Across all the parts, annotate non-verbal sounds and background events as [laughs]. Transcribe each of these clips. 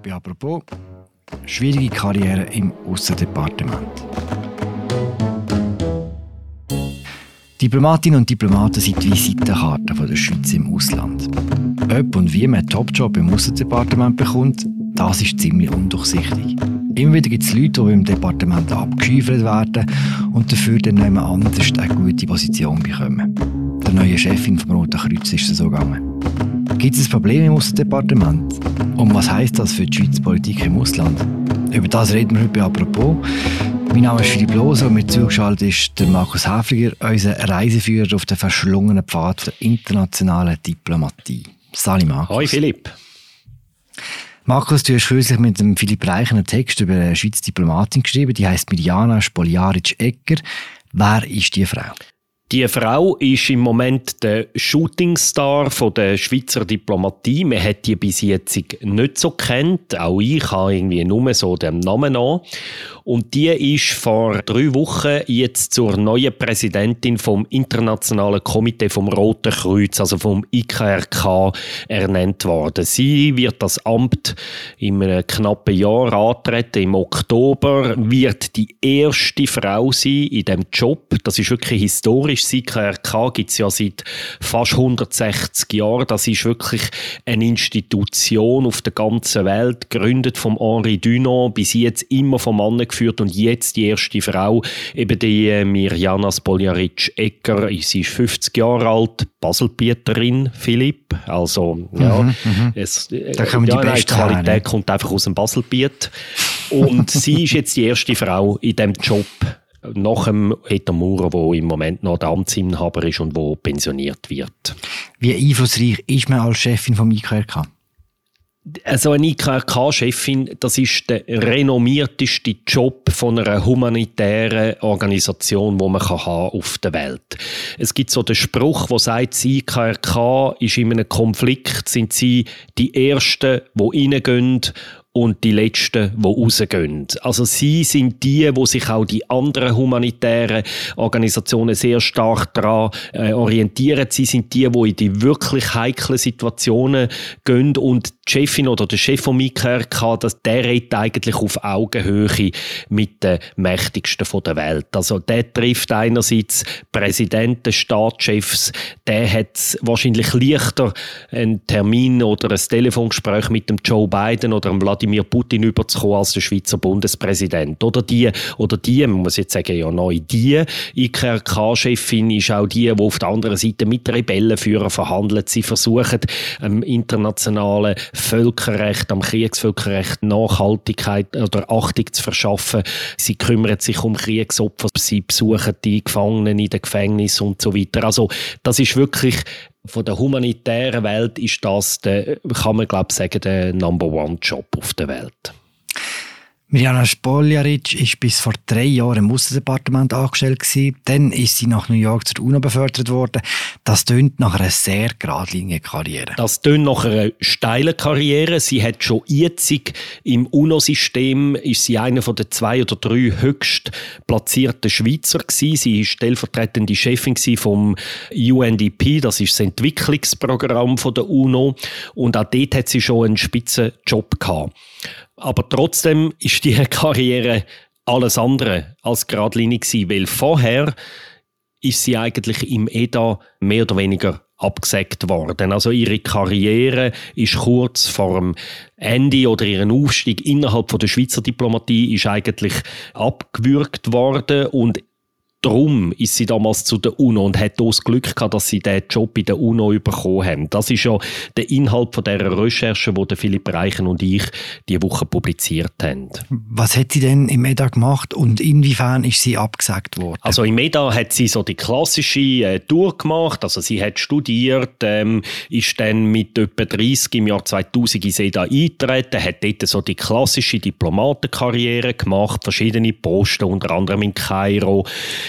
Bei apropos schwierige Karriere im Aussendepartement. Diplomatinnen und Diplomaten sind die Visitenkarte der Schweiz im Ausland. Ob und wie man einen Topjob im Aussendepartement bekommt, das ist ziemlich undurchsichtig. Immer wieder gibt es Leute, die im Departement abgeschüffelt werden und dafür dann jemand anders eine gute Position bekommen. Der neue Chefin vom Roten Kreuz ist so gegangen. Gibt es ein Problem im Außendepartement? Und was heisst das für die Schweizer Politik im Ausland? Über das reden wir heute bei «Apropos». Mein Name ist Philipp Loser und mir zugeschaltet ist der Markus Häfliger, unser Reiseführer auf den verschlungenen Pfad der internationalen Diplomatie. Salut Markus. Hoi Philipp. Markus, du hast kürzlich mit dem Philipp Reich einen Text über eine Schweizer Diplomatin geschrieben, die heißt Mirjana Spoljaric-Egger. Wer ist die Frau? Die Frau ist im Moment der Shootingstar der Schweizer Diplomatie. Man hat die bis jetzt nicht so kennt. Auch ich habe irgendwie nur so den Namen an. Und die ist vor drei Wochen jetzt zur neuen Präsidentin vom Internationalen Komitee vom Roten Kreuz, also vom IKRK, ernannt worden. Sie wird das Amt in einem knappen Jahr antreten. Im Oktober wird die erste Frau sein in dem Job. Das ist wirklich historisch. Das IKRK gibt es ja seit fast 160 Jahren. Das ist wirklich eine Institution auf der ganzen Welt, gegründet vom Henri Dunant, bis jetzt immer vom Mann geführt und jetzt die erste Frau, eben die äh, Mirjana Spoljaric-Ecker, sie ist 50 Jahre alt, Baselbieterin, Philipp, also ja, Mhm, mhm. es, äh, Da kommen die ja, nein, Besten Qualität ne? kommt einfach aus dem Baselbiet und sie ist jetzt die erste Frau in dem Job nach dem Peter Maurer, der im Moment noch der Amtsinhaber ist und wo pensioniert wird. Wie einflussreich ist man als Chefin vom IKRK? Also eine IKRK-Chefin, das ist der renommierteste Job von einer humanitären Organisation, wo man kann haben auf der Welt. Es gibt so den Spruch, wo sagt, das IKRK ist in einem Konflikt, sind sie die Ersten, die reingehen und die Letzten, die rausgehen. Also sie sind die, wo sich auch die anderen humanitären Organisationen sehr stark daran äh, orientieren. Sie sind die, die in die wirklich heiklen Situationen gehen und die Chefin oder der Chef vom IKRK, das, der redet eigentlich auf Augenhöhe mit den Mächtigsten von der Welt. Also der trifft einerseits Präsidenten, Staatschefs, der hat wahrscheinlich leichter einen Termin oder ein Telefongespräch mit dem Joe Biden oder dem Wladimir Putin überzukommen als der Schweizer Bundespräsident. Oder die, oder die, man muss jetzt sagen, ja neu, die IKRK-Chefin ist auch die, die auf der anderen Seite mit Rebellenführern verhandelt. Sie versuchen, am internationalen Völkerrecht, am Kriegsvölkerrecht Nachhaltigkeit oder Achtung zu verschaffen. Sie kümmern sich um Kriegsopfer, sie besuchen die Gefangenen in den Gefängnissen und so weiter. Also das ist wirklich von der humanitären Welt ist das, der, kann man glaube ich sagen, der Number One Job auf der Welt. Mirjana Spoljaric ist bis vor drei Jahren im Aussendepartement angestellt gewesen. Dann ist sie nach New York zur UNO befördert worden. Das tönt nach einer sehr geradlinigen Karriere. Das tönt nach einer steilen Karriere. Sie hat schon jetzt im UNO-System ist sie einer von zwei oder drei höchst platzierten Schweizer gewesen. Sie ist stellvertretende Chefin vom UNDP. Das ist das Entwicklungsprogramm der UNO. Und auch dort hat sie schon einen spitzen Job gehabt. Aber trotzdem ist die [laughs] Karriere alles andere als geradlinig gewesen, weil vorher ist sie eigentlich im EDA mehr oder weniger abgesagt worden. Also ihre Karriere ist kurz vor dem Ende oder ihren Aufstieg innerhalb von der Schweizer Diplomatie ist eigentlich abgewürgt worden und Darum ist sie damals zu der UNO und hat das Glück gehabt, dass sie diesen Job in der UNO bekommen haben. Das ist ja der Inhalt von dieser Recherche, die Philipp Reichen und ich die Woche publiziert haben. Was hat sie denn im EDA gemacht und inwiefern ist sie abgesagt worden? Also im EDA hat sie so die klassische äh, Tour gemacht. Also sie hat studiert, ähm, ist dann mit etwa 30 im Jahr 2000 ins EDA eingetreten, hat dort so die klassische Diplomatenkarriere gemacht, verschiedene Posten, unter anderem in Kairo,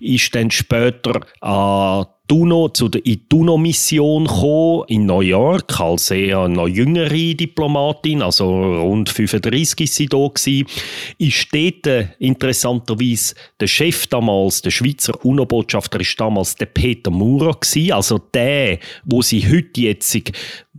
ist dann später an Tuno, zu der Ituno-Mission gekommen, in New York, als eher noch jüngere Diplomatin, also rund 35 ist sie da gewesen, ist dort äh, interessanterweise der Chef damals, der Schweizer UNO-Botschafter, ist damals der Peter Maurer gewesen, also der, wo sie heute jetzt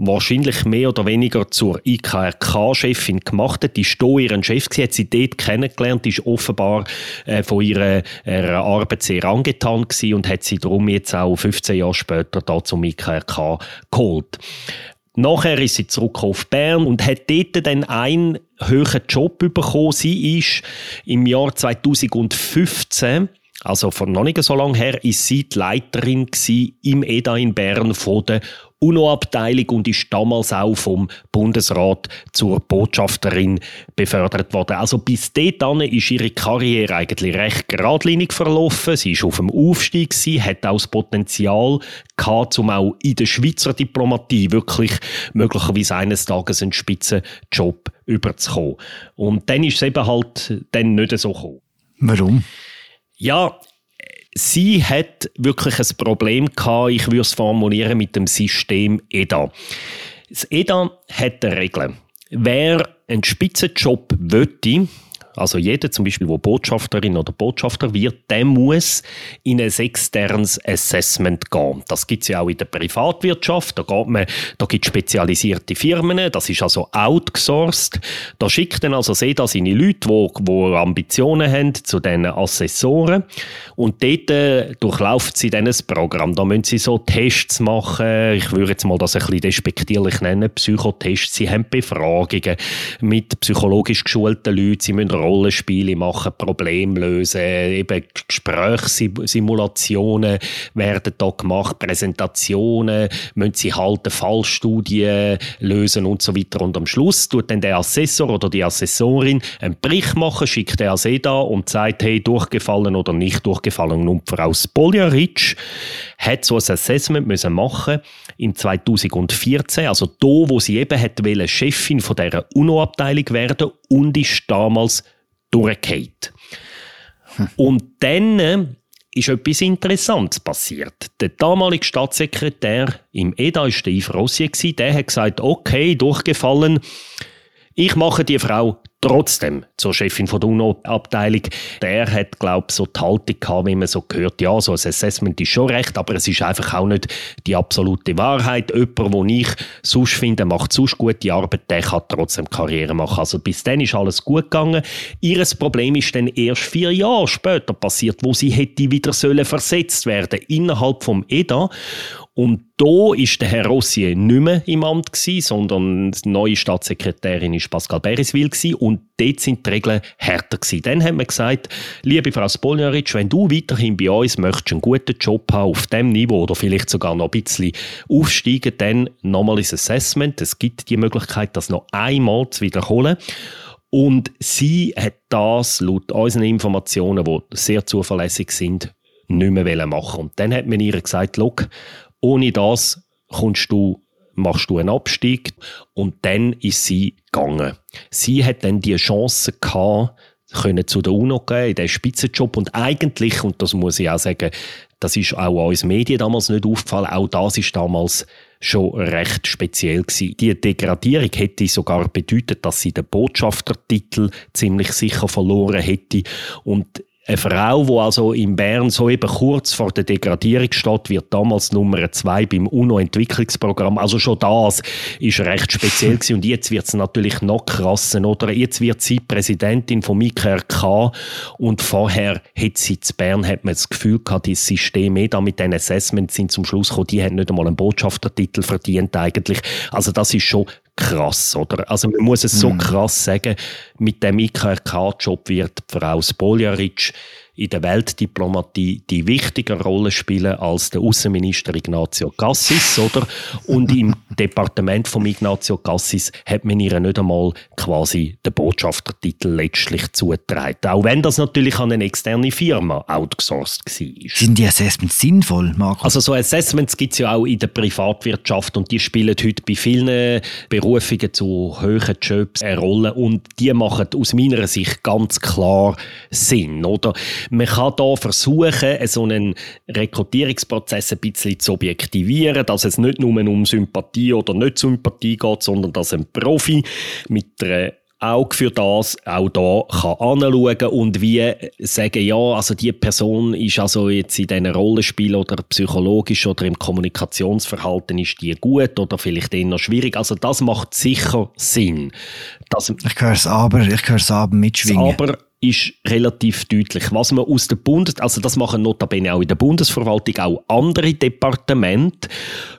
wahrscheinlich mehr oder weniger zur IKRK-Chefin gemacht hat. Die ist hier ihren Chef, sie hat sie dort kennengelernt, ist offenbar äh, von ihrer, ihrer Arbeit sehr angetan gewesen und hat sie darum jetzt auch 15 Jahre später da zum IKRK geholt. Nachher ist sie zurück auf Bern und hat dort dann einen höheren Job bekommen. Sie ist im Jahr 2015 also von noch nicht so lange her, ist sie die Leiterin im EDA in Bern von der UNO-Abteilung und ist damals auch vom Bundesrat zur Botschafterin befördert worden. Also bis dahin ist ihre Karriere eigentlich recht geradlinig verlaufen. Sie ist auf dem Aufstieg, sie hat auch das Potenzial gehabt, um auch in der Schweizer Diplomatie wirklich möglicherweise eines Tages einen Spitzenjob überzukommen. Und dann ist es eben halt dann nicht so gekommen. Warum? Ja, sie hat wirklich ein Problem gehabt, ich würde es formulieren, mit dem System EDA. Das EDA hat eine Regel. Wer einen Spitzenjob möchte, also jeder zum Beispiel, der Botschafterin oder Botschafter wird, der muss in ein externes Assessment gehen. Das gibt es ja auch in der Privatwirtschaft. Da, da gibt es spezialisierte Firmen, das ist also outgesourced. Da schickt dann also SEDA seine Leute, die, Ambitionen haben, zu diesen Assessoren. Und dort äh, durchlaufen sie dann ein Programm. Da müssen sie so Tests machen. Ich würde jetzt mal das ein bisschen despektierlich nennen. Psychotests. Sie haben Befragungen mit psychologisch geschulten Leuten. Sie müssen Rollenspiele machen, Probleme lösen, eben Gesprächssimulationen werden da gemacht, Präsentationen, müssen sie halten, Fallstudien lösen und so weiter. Und am Schluss tut dann der Assessor oder die Assessorin einen Bericht machen, schickt der da und sagt, hey, durchgefallen oder nicht durchgefallen. Und Frau Spoljaric hat so ein Assessment müssen machen im 2014, also da, wo sie eben hat Chefin von dieser UNO-Abteilung werden und ist damals durchgeht. Und dann äh, ist etwas Interessantes passiert. Der damalige Staatssekretär im EDA war Yves Rossier, der hat gesagt, okay, durchgefallen, ich mache die Frau trotzdem zur Chefin von der UNO-Abteilung. Der hat, glaube ich, so die Haltung gehabt, wie man so gehört, ja, so ein Assessment ist schon recht, aber es ist einfach auch nicht die absolute Wahrheit. Jemand, den ich sonst finde, macht sonst gute Arbeit, der kann trotzdem Karriere machen. Also bis dann ist alles gut gegangen. Ihres Problem ist dann erst vier Jahre später passiert, wo sie hätte wieder sollen versetzt werden innerhalb vom EDA. Und da ist der Herr Rossier nicht mehr im Amt gewesen, sondern die neue Staatssekretärin ist Pascal Beriswil gewesen, und dort sind die Regeln härter gewesen. Dann hat man gesagt, liebe Frau Spoljaric, wenn du weiterhin bei uns möchtest einen guten Job haben auf dem Niveau oder vielleicht sogar noch ein bisschen aufsteigen, dann nochmal ins Assessment. Es gibt die Möglichkeit, das noch einmal zu wiederholen. Und sie hat das laut unseren Informationen, die sehr zuverlässig sind, nicht mehr machen. Und dann hat man ihr gesagt, ohne das kommst du, machst du einen Abstieg und dann ist sie gegangen. Sie hat dann die Chance gehabt, können zu der UNO gehen, in den Spitzenjob und eigentlich, und das muss ich auch sagen, das ist auch uns Medien damals nicht aufgefallen, auch das ist damals schon recht speziell gewesen. Die Degradierung hätte sogar bedeutet, dass sie den Botschaftertitel ziemlich sicher verloren hätte und eine Frau, die also in Bern so eben kurz vor der Degradierung steht, wird damals Nummer zwei beim UNO-Entwicklungsprogramm. Also schon das ist recht speziell gewesen. Und jetzt wird es natürlich noch krasser, oder? Jetzt wird sie Präsidentin vom IKRK und vorher hat sie zu Bern, hat man das Gefühl gehabt, die Systeme da mit den Assessments sind zum Schluss gekommen, die haben nicht einmal einen Botschaftertitel verdient eigentlich. Also das ist schon krass, oder? Also man muss es so mhm. krass sagen, mit dem IKRK-Job wird Frau Spoljaric in der Weltdiplomatie die wichtige Rolle spielen als der Außenminister Ignazio Cassis, oder? Und im [laughs] Departement von Ignazio Cassis hat man ihr nicht einmal quasi den Botschaftertitel letztlich zugetragen. Auch wenn das natürlich an eine externe Firma outgesourced war. Sind die Assessments sinnvoll, Marco? Also so Assessments gibt es ja auch in der Privatwirtschaft und die spielen heute bei vielen Berufungen zu höheren Jobs eine Rolle und die machen aus meiner Sicht ganz klar Sinn, oder? Man kann hier versuchen, so einen Rekrutierungsprozess ein bisschen zu objektivieren, dass es nicht nur um Sympathie oder nicht Sympathie geht, sondern dass ein Profi mit einer Auge für das auch da kann anschauen und wie sagen, ja, also die Person ist also jetzt in diesen Rollenspiel oder psychologisch oder im Kommunikationsverhalten ist die gut oder vielleicht eher schwierig. Also das macht sicher Sinn. Das, ich höre es aber, ich höre es aber mitschwingen. Aber ist relativ deutlich. Was man aus der Bundes, also das machen notabene auch in der Bundesverwaltung auch andere Departemente.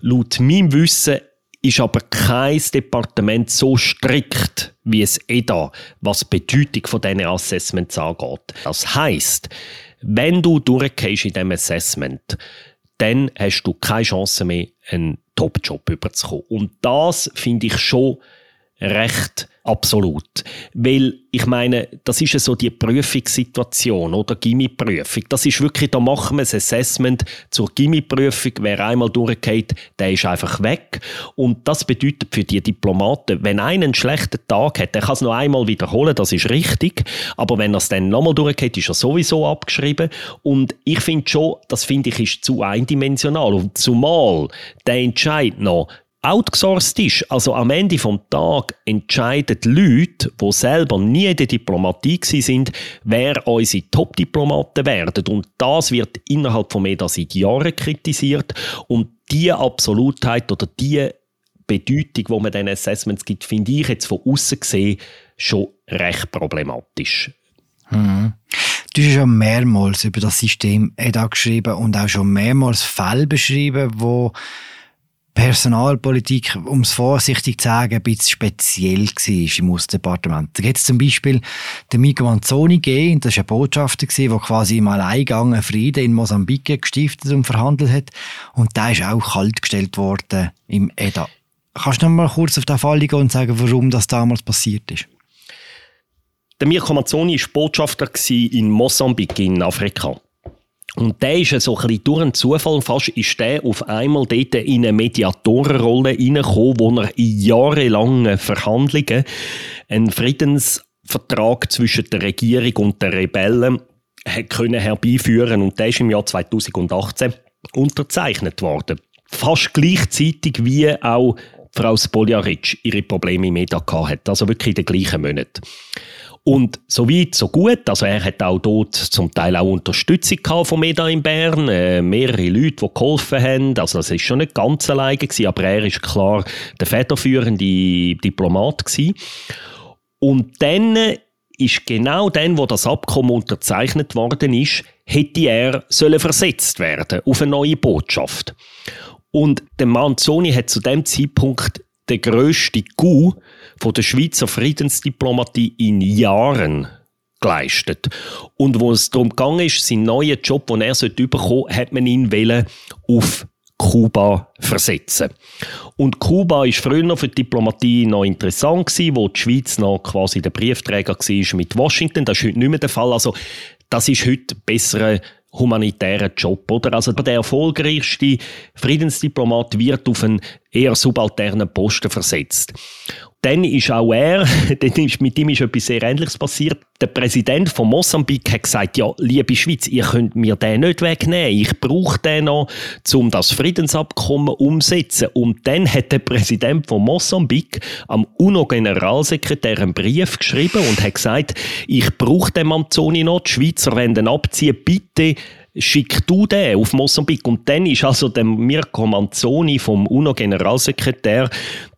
Laut meinem Wissen ist aber kein Departement so strikt wie es EDA, was die Bedeutung von diesen Assessments angeht. Das heisst, wenn du durchgehst in diesem Assessment, dann hast du keine Chance mehr, einen Top-Job überzukommen. Und das finde ich schon recht absolut. Weil, ich meine, das ist ja so die Prüfungssituation oder Gimmi-Prüfung. Das ist wirklich, da machen wir ein Assessment zur Gimmi-Prüfung. Wer einmal durchgeht, der ist einfach weg. Und das bedeutet für die Diplomaten, wenn einer einen schlechten Tag hat, der kann es noch einmal wiederholen, das ist richtig. Aber wenn er es dann nochmal durchgeht, ist er sowieso abgeschrieben. Und ich finde schon, das finde ich ist zu eindimensional. Und zumal der Entscheid noch, outgesourced ist. Also am Ende vom Tag entscheiden die Leute, die selber nie in der Diplomatie sind, wer unsere Top-Diplomaten werden. Und das wird innerhalb von MEDA seit Jahren kritisiert. Und diese Absolutheit oder diese Bedeutung, die man diesen Assessments gibt, finde ich jetzt von außen gesehen schon recht problematisch. Mhm. Du hast schon mehrmals über das System geschrieben und auch schon mehrmals Fälle beschrieben, wo Personalpolitik, um es vorsichtig zu sagen, ein bisschen speziell war im Außendepartement. Da gibt es zum Beispiel den Mico Manzoni gegeben, das war ein Botschafter, der quasi im Alleingang einen Frieden in Mosambik gestiftet und verhandelt hat. Und der ist auch kaltgestellt worden im EDA. Kannst du noch mal kurz auf den Fall gehen und sagen, warum das damals passiert ist? Der Mirko Manzoni war Botschafter in Mosambik in Afrika. Und der ist so ein bisschen durch einen Zufall fast, ist der auf einmal dort in eine Mediatorenrolle reingekommen, wo er in jahrelangen Verhandlungen einen Friedensvertrag zwischen der Regierung und den Rebellen können herbeiführen und der ist im Jahr 2018 unterzeichnet worden. Fast gleichzeitig wie auch Frau Spoljaric ihre Probleme im Meta hat, also wirklich in den gleichen Monaten. Und so weit, so gut. Also er hat auch dort zum Teil auch Unterstützung von MEDA in Bern. Äh, mehrere Leute, die geholfen haben. Also es ist schon nicht ganz alleine gewesen, aber er ist klar der federführende Diplomat gewesen. Und dann ist genau dann, wo das Abkommen unterzeichnet worden ist, hätte er sollen versetzt werden auf eine neue Botschaft. Und der Manzoni hat zu dem Zeitpunkt den grössten Coup von der Schweizer Friedensdiplomatie in Jahren geleistet. Und wo es darum ging, seinen neuen Job, den er bekommen sollte, hat man ihn auf Kuba versetzen. Und Kuba ist früher für die Diplomatie noch interessant gewesen, wo die Schweiz noch quasi der Briefträger war mit Washington. Das ist heute nicht mehr der Fall. Also, das ist heute besser humanitären Job, oder? Also der erfolgreichste Friedensdiplomat wird auf einen eher subalternen Posten versetzt. Dann ist auch er, [laughs] mit ihm ist etwas sehr Ähnliches passiert. Der Präsident von Mosambik hat gesagt, ja, liebe Schweiz, ihr könnt mir den nicht wegnehmen. Ich brauche den noch, um das Friedensabkommen umzusetzen. Und dann hat der Präsident von Mosambik am UNO-Generalsekretär einen Brief geschrieben und hat gesagt, ich brauche den Manzoni noch, die Schweizer wollen abziehen, bitte schick du den auf Mosambik. Und dann ist also der Mirko Manzoni vom UNO-Generalsekretär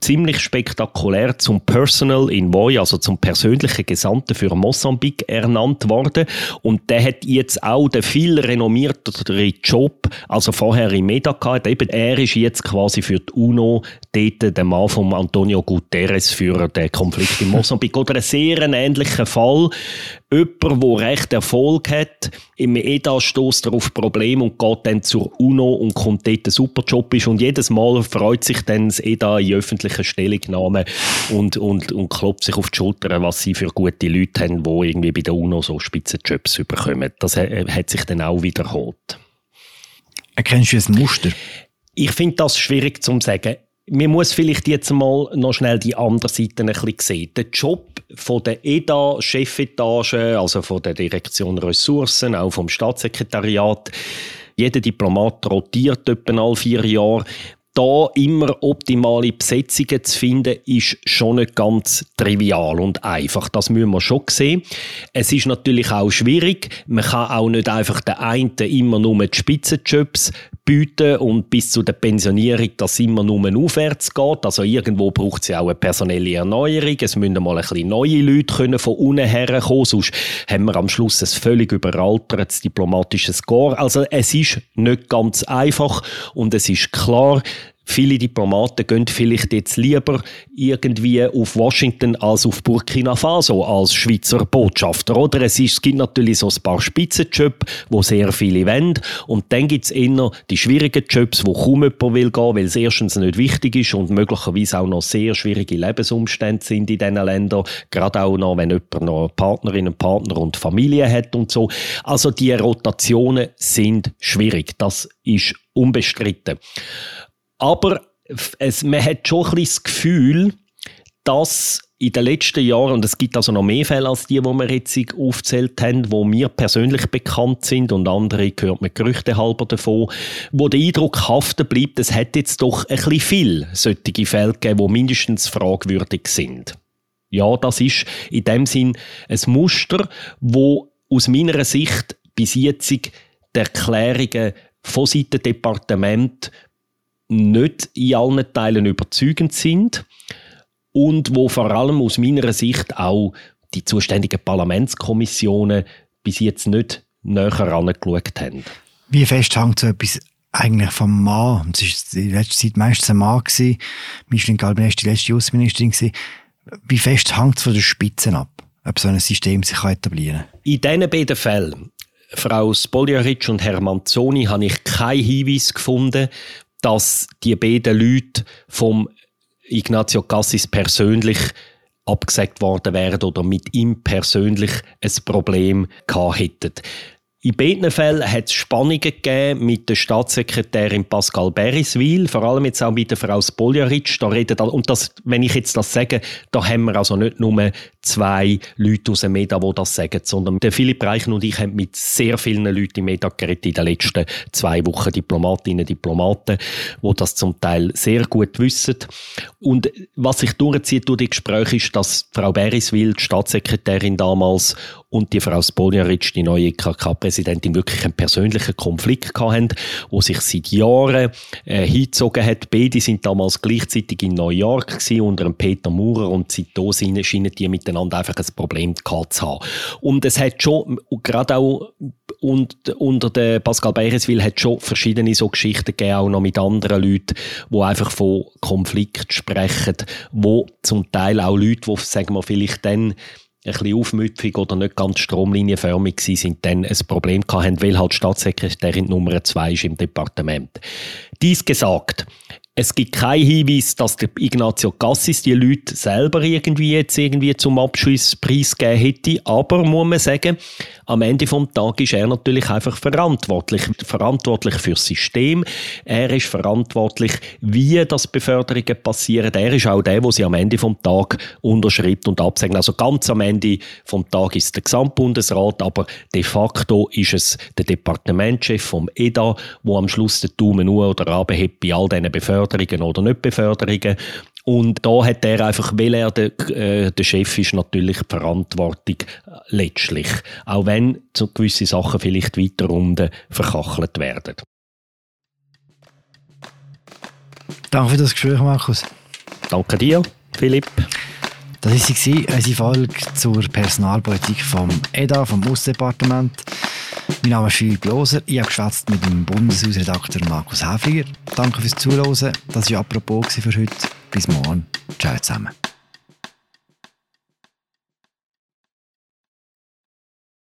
ziemlich spektakulär zum Personal Envoy, also zum persönlichen Gesandten für Mosambik ernannt worden. Und der hat jetzt auch den viel renommierteren Job, also vorher im MEDA gehabt. Eben, er ist jetzt quasi für die UNO dort der Mann von Antonio Guterres für den Konflikt in Mosambik. Oder ein sehr ähnlicher Fall. Jemand, der recht Erfolg hat, im EDA stößt er auf Probleme und geht dann zur UNO und kommt dort ein super Job ist. Und jedes Mal freut sich dann das EDA in öffentlichen Stellungnahmen und, und, und klopft sich auf die Schulter, was sie für gute Leute haben, die irgendwie bei der UNO so Spitzenjobs bekommen. Das hat sich dann auch wiederholt. Erkennst du ein Muster? Ich finde das schwierig zu sagen man muss vielleicht jetzt mal noch schnell die andere Seite ein bisschen sehen. Der Job von der EDA-Chefetage, also von der Direktion Ressourcen, auch vom Staatssekretariat, jeder Diplomat rotiert etwa alle vier Jahre. Da immer optimale Besetzungen zu finden, ist schon nicht ganz trivial und einfach. Das müssen wir schon sehen. Es ist natürlich auch schwierig. Man kann auch nicht einfach den einen immer nur die Spitzenjobs bieten und bis zu der Pensionierung das immer nur aufwärts geht. Also irgendwo braucht es ja auch eine personelle Erneuerung. Es müssen mal ein bisschen neue Leute können von unten her kommen, sonst haben wir am Schluss ein völlig überaltertes diplomatisches Score. Also es ist nicht ganz einfach und es ist klar, Viele Diplomaten gehen vielleicht jetzt lieber irgendwie auf Washington als auf Burkina Faso als Schweizer Botschafter. Oder es, ist, es gibt natürlich so ein paar Spitzenjobs, wo sehr viele wollen. Und dann gibt es eher die schwierigen Jobs, wo kaum jemand will gehen, weil es erstens nicht wichtig ist und möglicherweise auch noch sehr schwierige Lebensumstände sind in diesen Ländern. Gerade auch noch, wenn jemand noch Partnerinnen, Partner und Familie hat und so. Also die Rotationen sind schwierig. Das ist unbestritten. Aber es, man hat schon ein das Gefühl, dass in den letzten Jahren, und es gibt also noch mehr Fälle als die, die wir jetzt aufgezählt haben, wo mir persönlich bekannt sind und andere gehört man Gerüchte halber davon, wo der Eindruck haften bleibt, es hat jetzt doch ein bisschen viel solche Fälle gegeben, die mindestens fragwürdig sind. Ja, das ist in dem Sinn ein Muster, wo aus meiner Sicht bis jetzt die Erklärungen von Seiten Departement nicht in allen Teilen überzeugend sind und wo vor allem aus meiner Sicht auch die zuständigen Parlamentskommissionen bis jetzt nicht näher angeschaut haben. Wie fest hängt so etwas eigentlich vom Mann? Es war in letzter Zeit meistens ein Mann. Micheline Galbin war die letzte Außenministerin. Wie fest hängt es von den Spitzen ab, ob so ein System sich etablieren kann? In diesen beiden Fällen, Frau Spoljaric und Herr Manzoni, habe ich keinen Hinweis gefunden, dass die beiden Leute vom Ignazio Cassis persönlich abgesagt worden wären oder mit ihm persönlich ein Problem gehabt hätten. In beiden Fällen hat es Spannungen gegeben mit der Staatssekretärin Pascal Beriswil, vor allem jetzt auch mit der Frau Spoljaric. Da redet, und das, wenn ich jetzt das sage, da haben wir also nicht nur zwei Leute aus dem MEDA, die das sagen, sondern der Philipp Reichen und ich haben mit sehr vielen Leuten im MEDA geredet in den letzten zwei Wochen, Diplomatinnen Diplomaten, die das zum Teil sehr gut wissen. Und was sich durchzieht durch die Gespräche ist, dass Frau Beriswil, die Staatssekretärin damals, und die Frau Spoljaric, die neue KK-Präsidentin, wirklich einen persönlichen Konflikt hatten, wo sich seit Jahren äh, hingezogen hat. Beide sind damals gleichzeitig in New York gewesen, unter Peter Maurer und seitdem scheinen die miteinander einfach ein Problem gehabt zu haben. Und es hat schon, gerade auch und unter der Pascal Bereswil hat schon verschiedene so Geschichten gegeben, auch noch mit anderen Leuten, die einfach von Konflikt sprechen, wo zum Teil auch Leute, die, sagen wir, vielleicht dann ein bisschen aufmüpfig oder nicht ganz stromlinienförmig waren, sind dann ein Problem hatten, weil halt Staatssekretärin Nummer zwei ist im Departement. Dies gesagt, es gibt keinen Hinweis, dass der Ignazio Cassis die Leute selber irgendwie jetzt irgendwie zum Abschlusspreis gegeben hätte. Aber muss man sagen, am Ende vom Tag ist er natürlich einfach verantwortlich. Verantwortlich für das System. Er ist verantwortlich, wie das Beförderungen passieren. Er ist auch der, der sie am Ende vom Tag unterschreibt und absegnet. Also ganz am Ende vom Tag ist der Gesamtbundesrat, aber de facto ist es der Departementschef vom EDA, wo am Schluss den Daumen nur oder abhebt bei all diesen Beförderungen Beförderungen oder nicht Beförderungen. Und da hat er einfach, weil er der, äh, der Chef ist, natürlich die Verantwortung äh, letztlich. Auch wenn so gewisse Sachen vielleicht weiter unten verkachelt werden. Danke für das Gespräch, Markus. Danke dir, Philipp. Das war unsere Folge zur Personalpolitik vom EDA, vom Aussdepartement. Mein Name ist Philipp Loser. Ich habe geschwätzt mit dem Bundeshausredakteur Markus Häfliger. Danke fürs Zuhören. Das war apropos für heute. Bis morgen. Ciao zusammen.